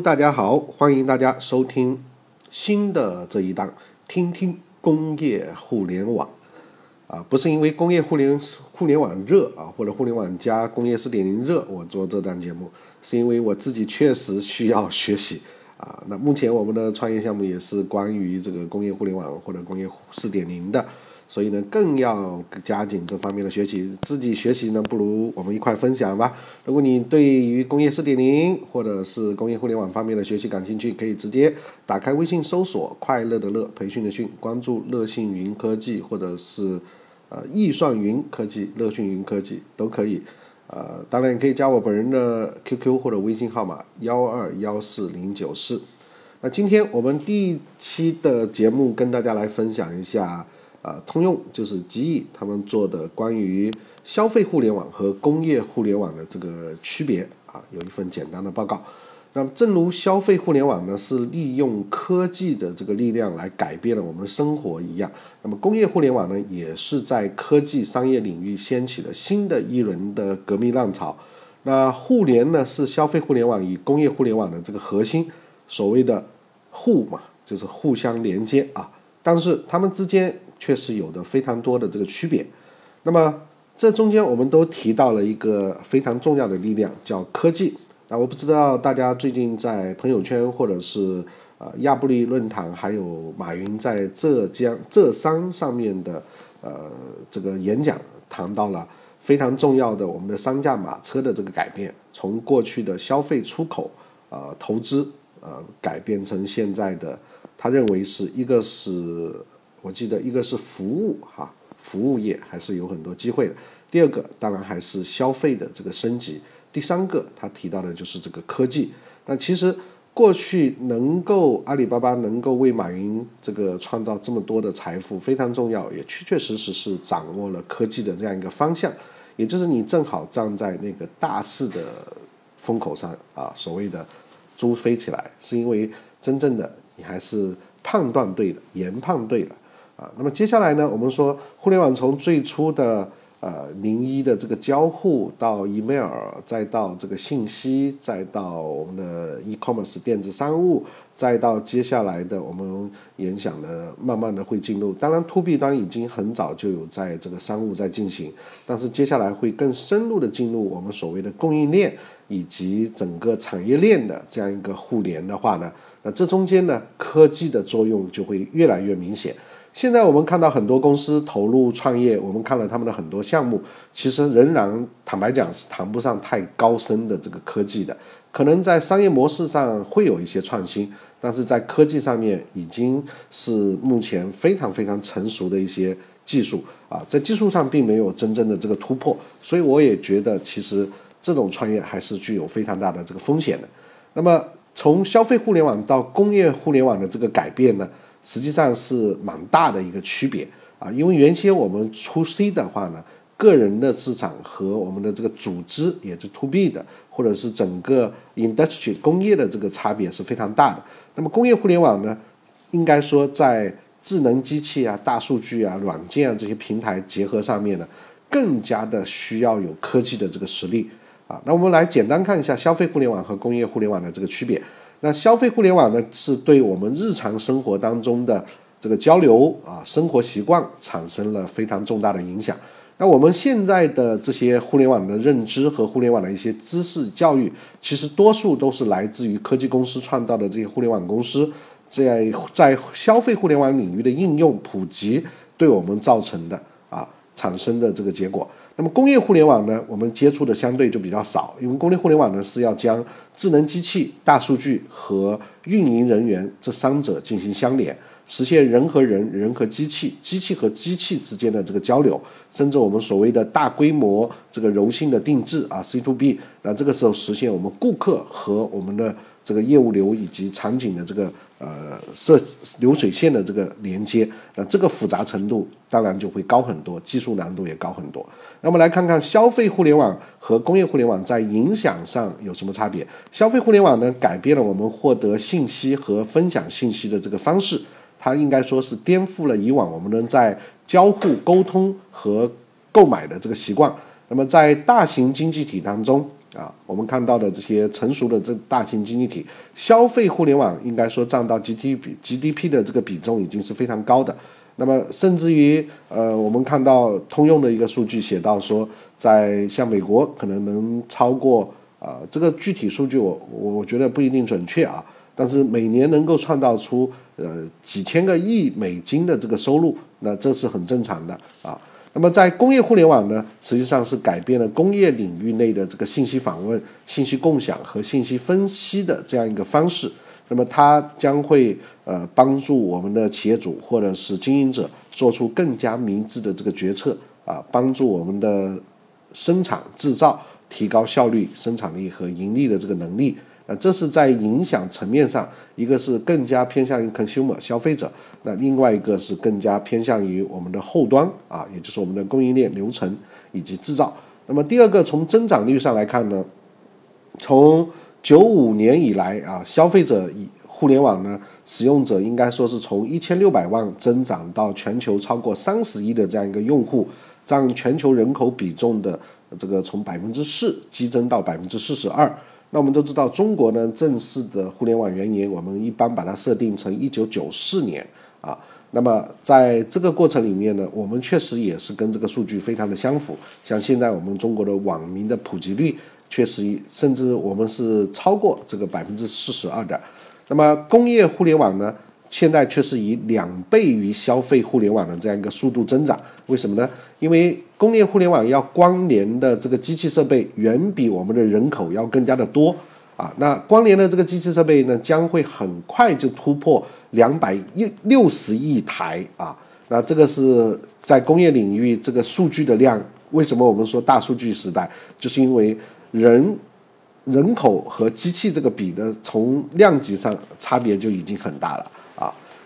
大家好，欢迎大家收听新的这一档，听听工业互联网。啊，不是因为工业互联互联网热啊，或者互联网加工业四点零热，我做这档节目，是因为我自己确实需要学习啊。那目前我们的创业项目也是关于这个工业互联网或者工业四点零的。所以呢，更要加紧这方面的学习。自己学习呢，不如我们一块分享吧。如果你对于工业四点零或者是工业互联网方面的学习感兴趣，可以直接打开微信搜索“快乐的乐培训的训”，关注乐信云科技或者是呃易算云科技、乐讯云科技都可以。呃，当然也可以加我本人的 QQ 或者微信号码幺二幺四零九四。那今天我们第一期的节目跟大家来分享一下。啊，通用就是极易他们做的关于消费互联网和工业互联网的这个区别啊，有一份简单的报告。那么，正如消费互联网呢是利用科技的这个力量来改变了我们的生活一样，那么工业互联网呢也是在科技商业领域掀起了新的一轮的革命浪潮。那互联呢是消费互联网与工业互联网的这个核心，所谓的互嘛，就是互相连接啊，但是它们之间。确实有的非常多的这个区别，那么这中间我们都提到了一个非常重要的力量，叫科技。啊，我不知道大家最近在朋友圈或者是呃亚布力论坛，还有马云在浙江浙商上面的呃这个演讲，谈到了非常重要的我们的三驾马车的这个改变，从过去的消费出口呃投资呃改变成现在的，他认为是一个是。我记得一个是服务哈，服务业还是有很多机会的。第二个当然还是消费的这个升级。第三个他提到的就是这个科技。那其实过去能够阿里巴巴能够为马云这个创造这么多的财富非常重要，也确确实实是掌握了科技的这样一个方向。也就是你正好站在那个大势的风口上啊，所谓的猪飞起来，是因为真正的你还是判断对了，研判对了。啊，那么接下来呢？我们说互联网从最初的呃零一的这个交互，到 email，再到这个信息，再到我们的 e-commerce 电子商务，再到接下来的我们联想的，慢慢的会进入。当然，to B 端已经很早就有在这个商务在进行，但是接下来会更深入的进入我们所谓的供应链以及整个产业链的这样一个互联的话呢，那这中间呢，科技的作用就会越来越明显。现在我们看到很多公司投入创业，我们看了他们的很多项目，其实仍然坦白讲是谈不上太高深的这个科技的，可能在商业模式上会有一些创新，但是在科技上面已经是目前非常非常成熟的一些技术啊，在技术上并没有真正的这个突破，所以我也觉得其实这种创业还是具有非常大的这个风险的。那么从消费互联网到工业互联网的这个改变呢？实际上是蛮大的一个区别啊，因为原先我们出 C 的话呢，个人的市场和我们的这个组织，也是 To B 的，或者是整个 industry 工业的这个差别是非常大的。那么工业互联网呢，应该说在智能机器啊、大数据啊、软件啊这些平台结合上面呢，更加的需要有科技的这个实力啊。那我们来简单看一下消费互联网和工业互联网的这个区别。那消费互联网呢，是对我们日常生活当中的这个交流啊，生活习惯产生了非常重大的影响。那我们现在的这些互联网的认知和互联网的一些知识教育，其实多数都是来自于科技公司创造的这些互联网公司，在在消费互联网领域的应用普及，对我们造成的啊产生的这个结果。那么工业互联网呢，我们接触的相对就比较少，因为工业互联网呢是要将智能机器、大数据和运营人员这三者进行相连，实现人和人、人和机器、机器和机器之间的这个交流，甚至我们所谓的大规模这个柔性的定制啊，C to B，那这个时候实现我们顾客和我们的。这个业务流以及场景的这个呃设流水线的这个连接，那这个复杂程度当然就会高很多，技术难度也高很多。那么来看看消费互联网和工业互联网在影响上有什么差别？消费互联网呢，改变了我们获得信息和分享信息的这个方式，它应该说是颠覆了以往我们能在交互沟通和购买的这个习惯。那么在大型经济体当中。啊，我们看到的这些成熟的这大型经济体，消费互联网应该说占到 GDP GDP 的这个比重已经是非常高的。那么甚至于呃，我们看到通用的一个数据写到说，在像美国可能能超过啊，这个具体数据我我觉得不一定准确啊，但是每年能够创造出呃几千个亿美金的这个收入，那这是很正常的啊。那么在工业互联网呢，实际上是改变了工业领域内的这个信息访问、信息共享和信息分析的这样一个方式。那么它将会呃帮助我们的企业主或者是经营者做出更加明智的这个决策啊，帮助我们的生产制造提高效率、生产力和盈利的这个能力。那这是在影响层面上，一个是更加偏向于 consumer 消费者，那另外一个是更加偏向于我们的后端啊，也就是我们的供应链流程以及制造。那么第二个从增长率上来看呢，从九五年以来啊，消费者以互联网呢使用者应该说是从一千六百万增长到全球超过三十亿的这样一个用户，占全球人口比重的这个从百分之四激增到百分之四十二。那我们都知道，中国呢正式的互联网元年，我们一般把它设定成一九九四年啊。那么在这个过程里面呢，我们确实也是跟这个数据非常的相符。像现在我们中国的网民的普及率，确实甚至我们是超过这个百分之四十二的。那么工业互联网呢？现在却是以两倍于消费互联网的这样一个速度增长，为什么呢？因为工业互联网要关联的这个机器设备远比我们的人口要更加的多啊。那关联的这个机器设备呢，将会很快就突破两百亿六十亿台啊。那这个是在工业领域这个数据的量，为什么我们说大数据时代？就是因为人人口和机器这个比的从量级上差别就已经很大了。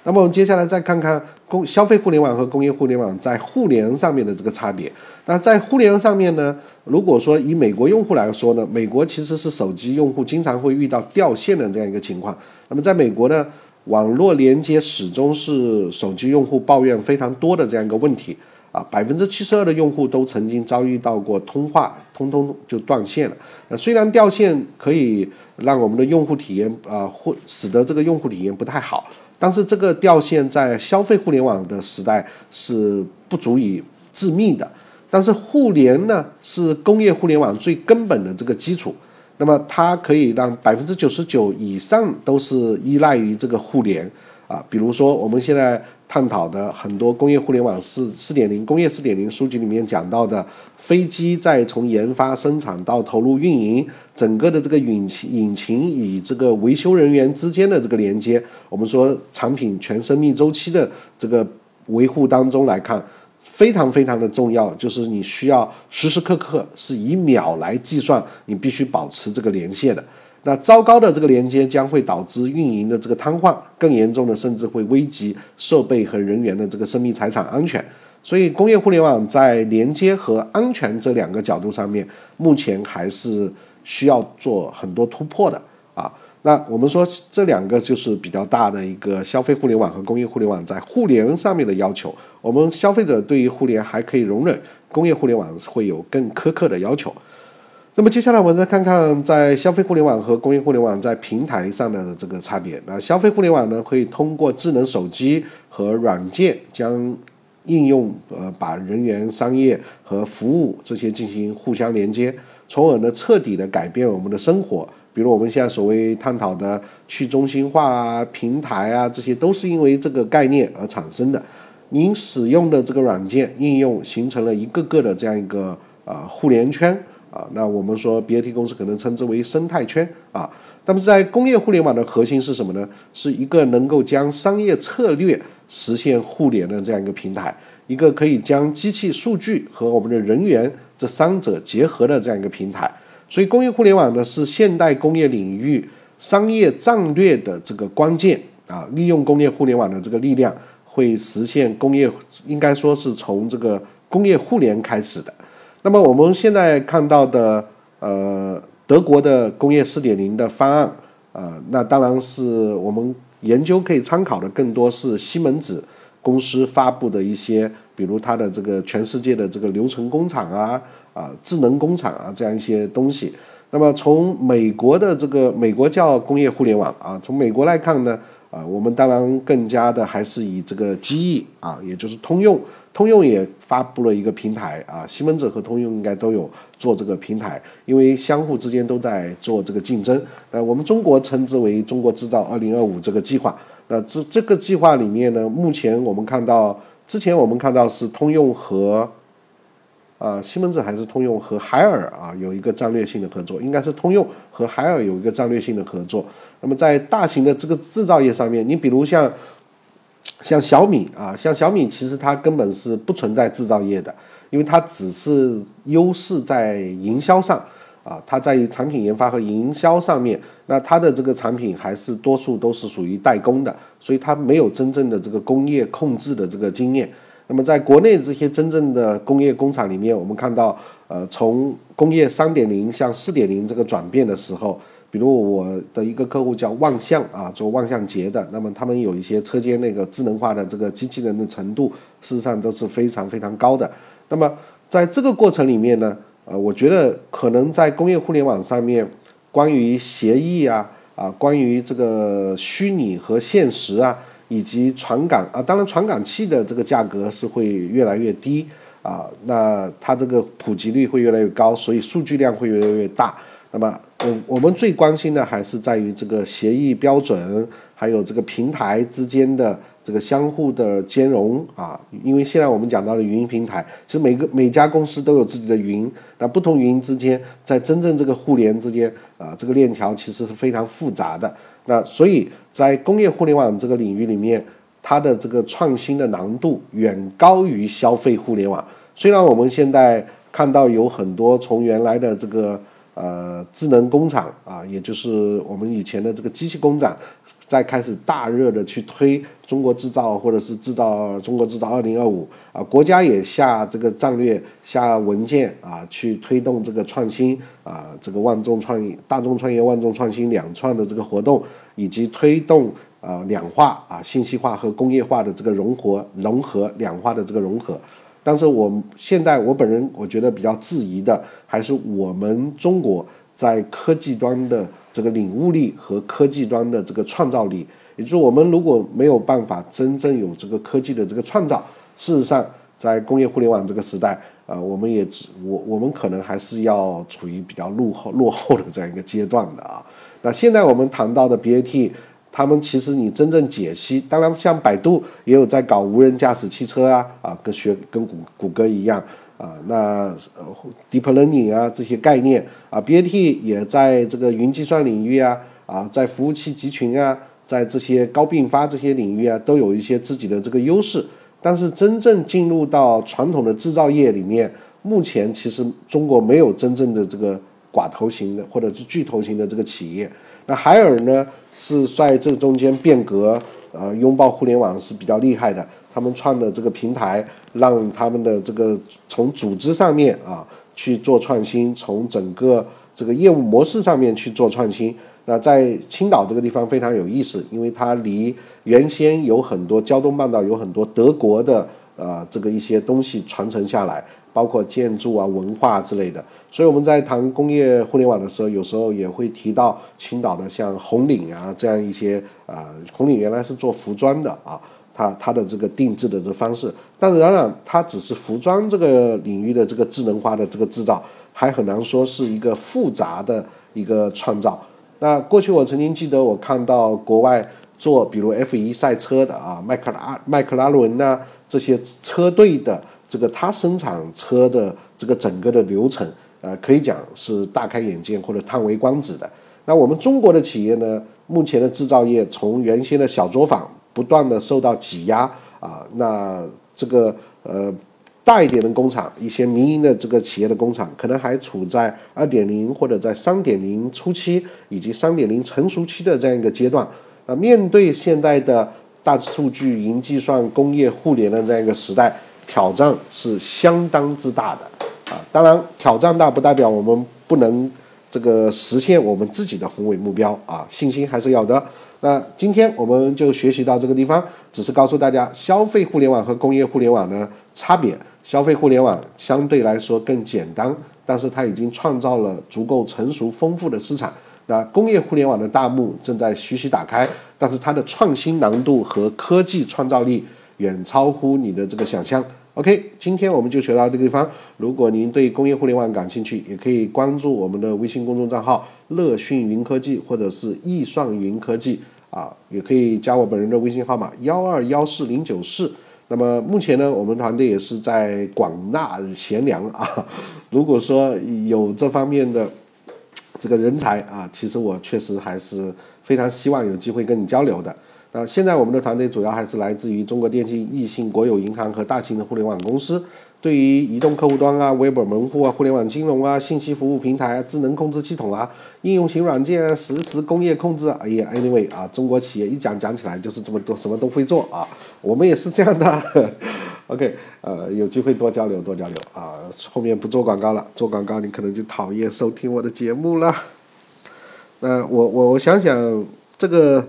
那么我们接下来再看看工消费互联网和工业互联网在互联上面的这个差别。那在互联上面呢，如果说以美国用户来说呢，美国其实是手机用户经常会遇到掉线的这样一个情况。那么在美国呢，网络连接始终是手机用户抱怨非常多的这样一个问题啊，百分之七十二的用户都曾经遭遇到过通话通通就断线了。那虽然掉线可以让我们的用户体验啊，或使得这个用户体验不太好。但是这个掉线在消费互联网的时代是不足以致命的，但是互联呢是工业互联网最根本的这个基础，那么它可以让百分之九十九以上都是依赖于这个互联。啊，比如说我们现在探讨的很多工业互联网四四点零、工业四点零书籍里面讲到的，飞机在从研发生产到投入运营，整个的这个引擎引擎与这个维修人员之间的这个连接，我们说产品全生命周期的这个维护当中来看，非常非常的重要，就是你需要时时刻刻是以秒来计算，你必须保持这个连线的。那糟糕的这个连接将会导致运营的这个瘫痪，更严重的甚至会危及设备和人员的这个生命财产安全。所以，工业互联网在连接和安全这两个角度上面，目前还是需要做很多突破的啊。那我们说这两个就是比较大的一个消费互联网和工业互联网在互联上面的要求。我们消费者对于互联还可以容忍，工业互联网会有更苛刻的要求。那么接下来我们再看看，在消费互联网和工业互联网在平台上的这个差别。那消费互联网呢，可以通过智能手机和软件将应用呃把人员、商业和服务这些进行互相连接，从而呢彻底的改变我们的生活。比如我们现在所谓探讨的去中心化啊、平台啊，这些都是因为这个概念而产生的。您使用的这个软件应用形成了一个个的这样一个呃互联圈。啊，那我们说 BAT 公司可能称之为生态圈啊。那么在工业互联网的核心是什么呢？是一个能够将商业策略实现互联的这样一个平台，一个可以将机器、数据和我们的人员这三者结合的这样一个平台。所以，工业互联网呢是现代工业领域商业战略的这个关键啊。利用工业互联网的这个力量，会实现工业，应该说是从这个工业互联开始的。那么我们现在看到的，呃，德国的工业四点零的方案，呃，那当然是我们研究可以参考的，更多是西门子公司发布的一些，比如它的这个全世界的这个流程工厂啊，啊，智能工厂啊这样一些东西。那么从美国的这个美国叫工业互联网啊，从美国来看呢，啊，我们当然更加的还是以这个机翼啊，也就是通用，通用也发布了一个平台啊，西门子和通用应该都有做这个平台，因为相互之间都在做这个竞争。呃，我们中国称之为中国制造二零二五这个计划。那这这个计划里面呢，目前我们看到，之前我们看到是通用和。啊，西门子还是通用和海尔啊有一个战略性的合作，应该是通用和海尔有一个战略性的合作。那么在大型的这个制造业上面，你比如像像小米啊，像小米其实它根本是不存在制造业的，因为它只是优势在营销上啊，它在于产品研发和营销上面，那它的这个产品还是多数都是属于代工的，所以它没有真正的这个工业控制的这个经验。那么，在国内这些真正的工业工厂里面，我们看到，呃，从工业三点零向四点零这个转变的时候，比如我的一个客户叫万向啊，做万向节的，那么他们有一些车间那个智能化的这个机器人的程度，事实上都是非常非常高的。那么在这个过程里面呢，呃，我觉得可能在工业互联网上面，关于协议啊，啊，关于这个虚拟和现实啊。以及传感啊，当然传感器的这个价格是会越来越低啊，那它这个普及率会越来越高，所以数据量会越来越大。那么，我我们最关心的还是在于这个协议标准，还有这个平台之间的这个相互的兼容啊。因为现在我们讲到了云平台，其实每个每家公司都有自己的云，那不同云之间在真正这个互联之间啊，这个链条其实是非常复杂的。那所以在工业互联网这个领域里面，它的这个创新的难度远高于消费互联网。虽然我们现在看到有很多从原来的这个。呃，智能工厂啊，也就是我们以前的这个机器工厂，在开始大热的去推中国制造，或者是制造中国制造二零二五啊，国家也下这个战略、下文件啊，去推动这个创新啊，这个万众创业、大众创业、万众创新两创的这个活动，以及推动啊两化啊信息化和工业化的这个融合、融合两化的这个融合。但是我现在我本人我觉得比较质疑的，还是我们中国在科技端的这个领悟力和科技端的这个创造力。也就是我们如果没有办法真正有这个科技的这个创造，事实上在工业互联网这个时代，啊，我们也只我我们可能还是要处于比较落后落后的这样一个阶段的啊。那现在我们谈到的 BAT。他们其实你真正解析，当然像百度也有在搞无人驾驶汽车啊，啊，跟学跟谷谷歌一样啊，那 deep learning 啊这些概念啊，BAT 也在这个云计算领域啊，啊，在服务器集群啊，在这些高并发这些领域啊，都有一些自己的这个优势。但是真正进入到传统的制造业里面，目前其实中国没有真正的这个寡头型的或者是巨头型的这个企业。那海尔呢？是在这中间变革，呃，拥抱互联网是比较厉害的。他们创的这个平台，让他们的这个从组织上面啊去做创新，从整个这个业务模式上面去做创新。那在青岛这个地方非常有意思，因为它离原先有很多胶东半岛有很多德国的呃这个一些东西传承下来。包括建筑啊、文化之类的，所以我们在谈工业互联网的时候，有时候也会提到青岛的像红岭啊这样一些啊，红岭原来是做服装的啊，它它的这个定制的这方式，但是然它只是服装这个领域的这个智能化的这个制造，还很难说是一个复杂的一个创造。那过去我曾经记得我看到国外做比如 F1 赛车的啊，迈克拉迈克拉伦呐这些车队的。这个它生产车的这个整个的流程，呃，可以讲是大开眼界或者叹为观止的。那我们中国的企业呢，目前的制造业从原先的小作坊不断的受到挤压啊，那这个呃大一点的工厂，一些民营的这个企业的工厂，可能还处在二点零或者在三点零初期以及三点零成熟期的这样一个阶段。那面对现在的大数据、云计算、工业互联的这样一个时代。挑战是相当之大的啊！当然，挑战大不代表我们不能这个实现我们自己的宏伟目标啊！信心还是有的。那今天我们就学习到这个地方，只是告诉大家消费互联网和工业互联网的差别。消费互联网相对来说更简单但是它已经创造了足够成熟丰富的市场。那工业互联网的大幕正在徐徐打开，但是它的创新难度和科技创造力远超乎你的这个想象。OK，今天我们就学到这个地方。如果您对工业互联网感兴趣，也可以关注我们的微信公众账号“乐讯云科技”或者是“易算云科技”啊，也可以加我本人的微信号码幺二幺四零九四。那么目前呢，我们团队也是在广纳贤良啊。如果说有这方面的这个人才啊，其实我确实还是非常希望有机会跟你交流的。啊，现在我们的团队主要还是来自于中国电信、易信、国有银行和大型的互联网公司。对于移动客户端啊、微本门户啊、互联网金融啊、信息服务平台、啊智能控制系统啊、应用型软件、啊实时工业控制，哎呀，anyway 啊，中国企业一讲讲起来就是这么多，什么都会做啊。我们也是这样的。OK，呃，有机会多交流，多交流啊。后面不做广告了，做广告你可能就讨厌收听我的节目了。那我我我想想这个。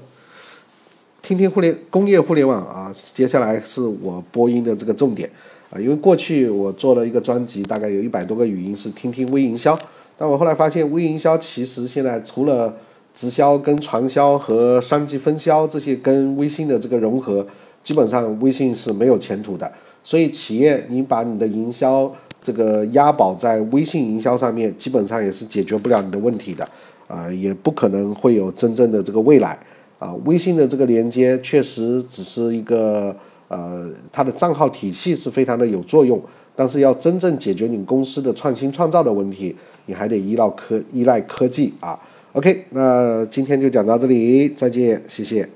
听听互联工业互联网啊，接下来是我播音的这个重点啊，因为过去我做了一个专辑，大概有一百多个语音是听听微营销，但我后来发现微营销其实现在除了直销跟传销和商机分销这些跟微信的这个融合，基本上微信是没有前途的。所以企业你把你的营销这个押宝在微信营销上面，基本上也是解决不了你的问题的啊，也不可能会有真正的这个未来。啊，微信的这个连接确实只是一个，呃，它的账号体系是非常的有作用，但是要真正解决你公司的创新创造的问题，你还得依赖科依赖科技啊。OK，那今天就讲到这里，再见，谢谢。